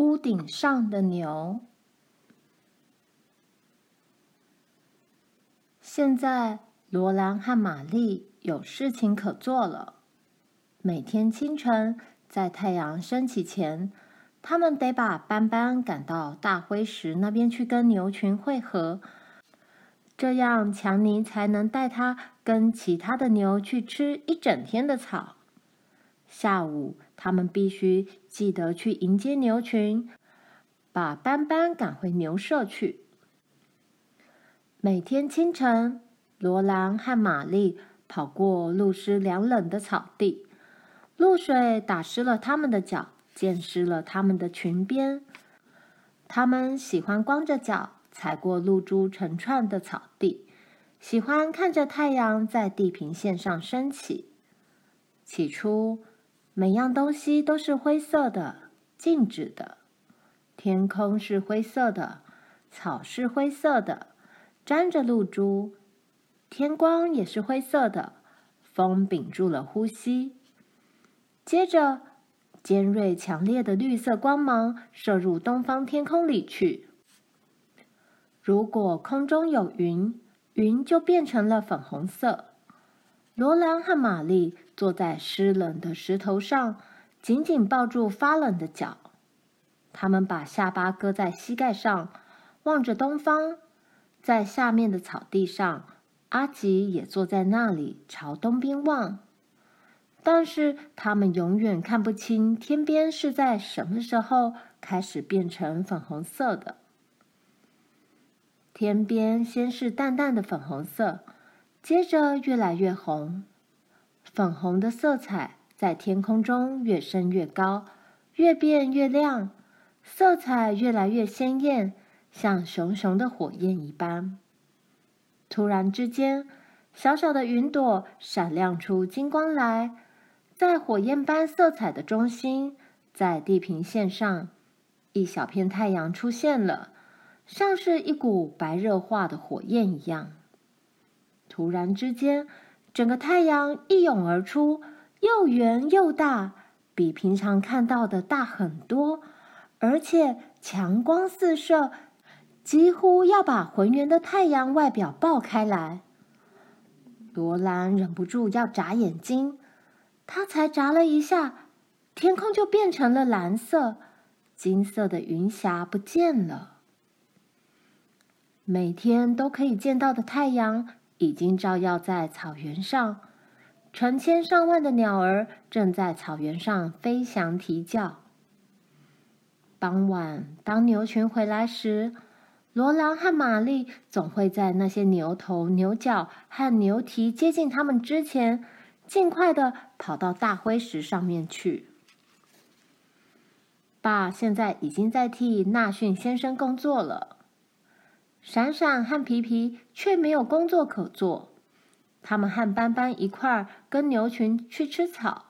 屋顶上的牛。现在，罗兰和玛丽有事情可做了。每天清晨，在太阳升起前，他们得把斑斑赶到大灰石那边去跟牛群会合，这样强尼才能带他跟其他的牛去吃一整天的草。下午，他们必须记得去迎接牛群，把斑斑赶回牛舍去。每天清晨，罗兰和玛丽跑过露湿凉冷的草地，露水打湿了他们的脚，溅湿了他们的裙边。他们喜欢光着脚踩过露珠成串的草地，喜欢看着太阳在地平线上升起。起初，每样东西都是灰色的、静止的。天空是灰色的，草是灰色的，沾着露珠。天光也是灰色的，风屏住了呼吸。接着，尖锐强烈的绿色光芒射入东方天空里去。如果空中有云，云就变成了粉红色。罗兰和玛丽坐在湿冷的石头上，紧紧抱住发冷的脚。他们把下巴搁在膝盖上，望着东方。在下面的草地上，阿吉也坐在那里，朝东边望。但是他们永远看不清天边是在什么时候开始变成粉红色的。天边先是淡淡的粉红色。接着越来越红，粉红的色彩在天空中越升越高，越变越亮，色彩越来越鲜艳，像熊熊的火焰一般。突然之间，小小的云朵闪亮出金光来，在火焰般色彩的中心，在地平线上，一小片太阳出现了，像是一股白热化的火焰一样。突然之间，整个太阳一涌而出，又圆又大，比平常看到的大很多，而且强光四射，几乎要把浑圆的太阳外表爆开来。罗兰忍不住要眨眼睛，他才眨了一下，天空就变成了蓝色，金色的云霞不见了。每天都可以见到的太阳。已经照耀在草原上，成千上万的鸟儿正在草原上飞翔啼叫。傍晚，当牛群回来时，罗兰和玛丽总会在那些牛头、牛角和牛蹄接近他们之前，尽快地跑到大灰石上面去。爸现在已经在替纳逊先生工作了。闪闪和皮皮却没有工作可做，他们和斑斑一块儿跟牛群去吃草。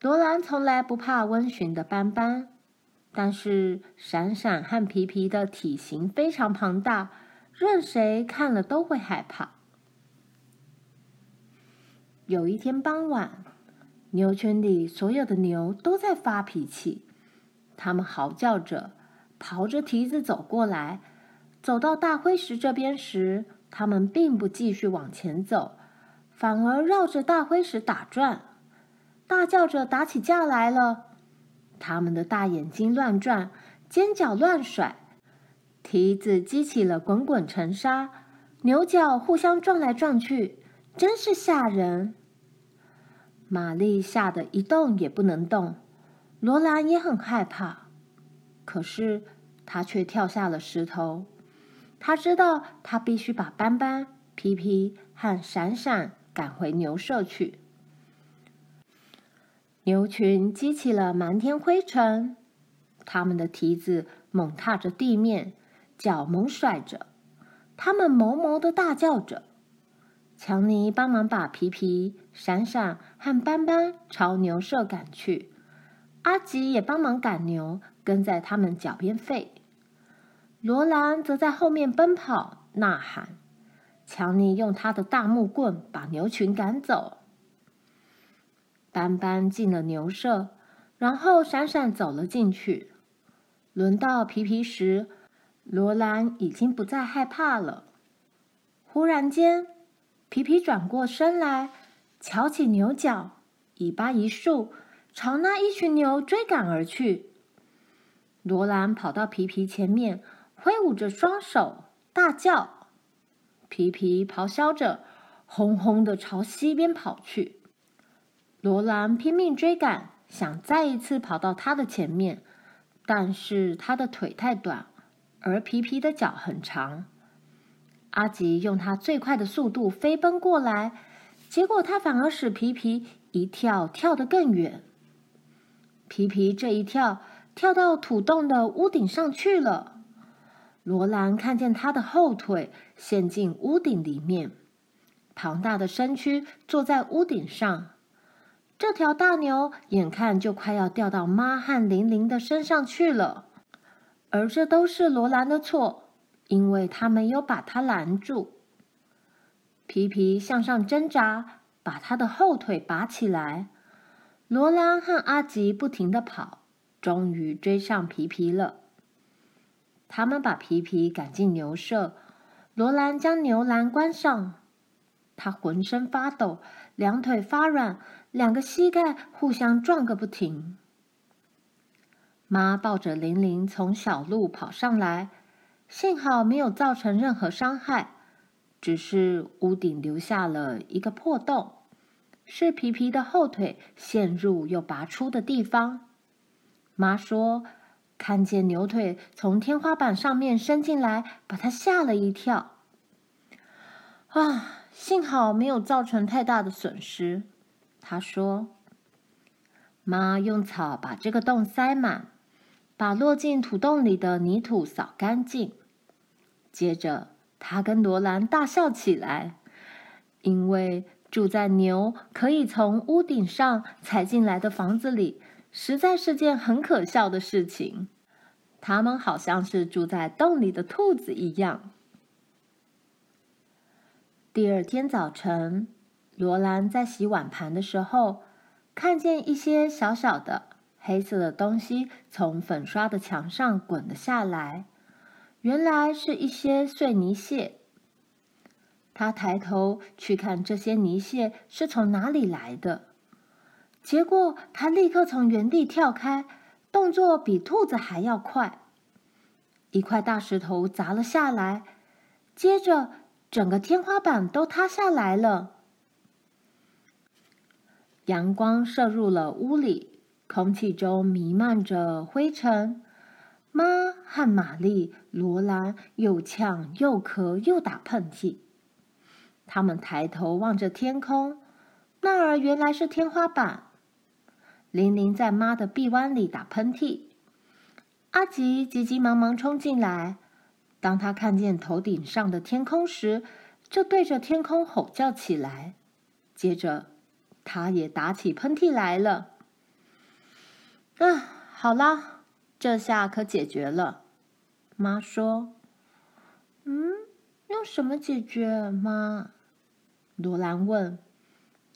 罗兰从来不怕温驯的斑斑，但是闪闪和皮皮的体型非常庞大，任谁看了都会害怕。有一天傍晚，牛群里所有的牛都在发脾气，他们嚎叫着，刨着蹄子走过来。走到大灰石这边时，他们并不继续往前走，反而绕着大灰石打转，大叫着打起架来了。他们的大眼睛乱转，尖角乱甩，蹄子激起了滚滚尘沙，牛角互相撞来撞去，真是吓人。玛丽吓得一动也不能动，罗兰也很害怕，可是她却跳下了石头。他知道，他必须把斑斑、皮皮和闪闪赶回牛舍去。牛群激起了满天灰尘，他们的蹄子猛踏着地面，脚猛甩着，他们哞哞的大叫着。强尼帮忙把皮皮、闪闪和斑斑朝牛舍赶去，阿吉也帮忙赶牛，跟在他们脚边吠。罗兰则在后面奔跑、呐喊。强尼用他的大木棍把牛群赶走。斑斑进了牛舍，然后闪闪走了进去。轮到皮皮时，罗兰已经不再害怕了。忽然间，皮皮转过身来，翘起牛角，尾巴一竖，朝那一群牛追赶而去。罗兰跑到皮皮前面，挥舞着双手，大叫。皮皮咆哮着，轰轰地朝西边跑去。罗兰拼命追赶，想再一次跑到他的前面，但是他的腿太短，而皮皮的脚很长。阿吉用他最快的速度飞奔过来，结果他反而使皮皮一跳跳得更远。皮皮这一跳，跳到土洞的屋顶上去了。罗兰看见他的后腿陷进屋顶里面，庞大的身躯坐在屋顶上。这条大牛眼看就快要掉到妈和玲玲的身上去了，而这都是罗兰的错。因为他没有把它拦住，皮皮向上挣扎，把他的后腿拔起来。罗兰和阿吉不停地跑，终于追上皮皮了。他们把皮皮赶进牛舍，罗兰将牛栏关上。他浑身发抖，两腿发软，两个膝盖互相撞个不停。妈抱着玲玲从小路跑上来。幸好没有造成任何伤害，只是屋顶留下了一个破洞，是皮皮的后腿陷入又拔出的地方。妈说，看见牛腿从天花板上面伸进来，把他吓了一跳。啊，幸好没有造成太大的损失。他说，妈用草把这个洞塞满。把落进土洞里的泥土扫干净，接着他跟罗兰大笑起来，因为住在牛可以从屋顶上踩进来的房子里，实在是件很可笑的事情。他们好像是住在洞里的兔子一样。第二天早晨，罗兰在洗碗盘的时候，看见一些小小的。黑色的东西从粉刷的墙上滚了下来，原来是一些碎泥屑。他抬头去看这些泥屑是从哪里来的，结果他立刻从原地跳开，动作比兔子还要快。一块大石头砸了下来，接着整个天花板都塌下来了。阳光射入了屋里。空气中弥漫着灰尘，妈和玛丽、罗兰又呛又咳又打喷嚏。他们抬头望着天空，那儿原来是天花板。玲玲在妈的臂弯里打喷嚏。阿吉急急忙忙冲进来，当他看见头顶上的天空时，就对着天空吼叫起来。接着，他也打起喷嚏来了。啊，好啦，这下可解决了。妈说：“嗯，用什么解决？”妈，罗兰问。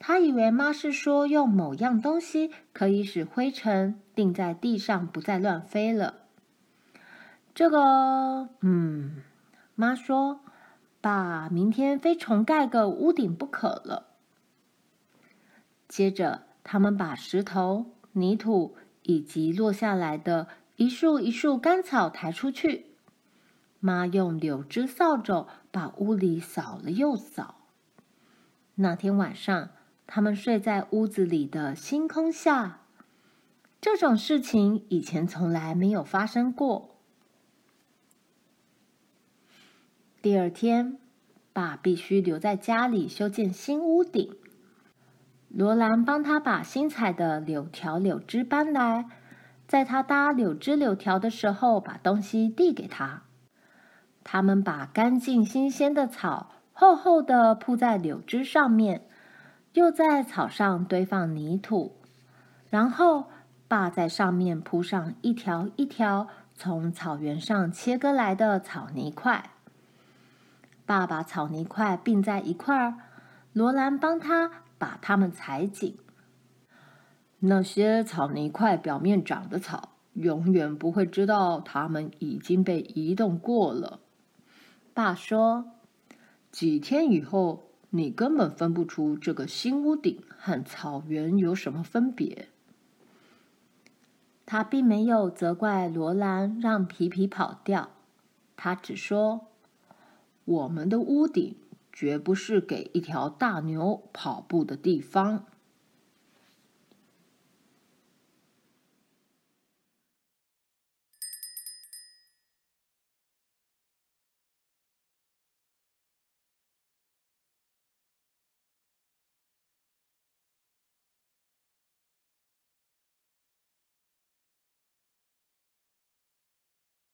他以为妈是说用某样东西可以使灰尘定在地上，不再乱飞了。这个，嗯，妈说，爸明天非重盖个屋顶不可了。接着，他们把石头、泥土。以及落下来的一束一束干草抬出去，妈用柳枝扫帚把屋里扫了又扫。那天晚上，他们睡在屋子里的星空下。这种事情以前从来没有发生过。第二天，爸必须留在家里修建新屋顶。罗兰帮他把新采的柳条、柳枝搬来，在他搭柳枝柳条的时候，把东西递给他。他们把干净新鲜的草厚厚的铺在柳枝上面，又在草上堆放泥土，然后爸在上面铺上一条一条从草原上切割来的草泥块。爸把草泥块并在一块儿，罗兰帮他。把它们踩紧。那些草泥块表面长的草，永远不会知道它们已经被移动过了。爸说：“几天以后，你根本分不出这个新屋顶和草原有什么分别。”他并没有责怪罗兰让皮皮跑掉，他只说：“我们的屋顶绝不是给一条大牛跑步的地方。”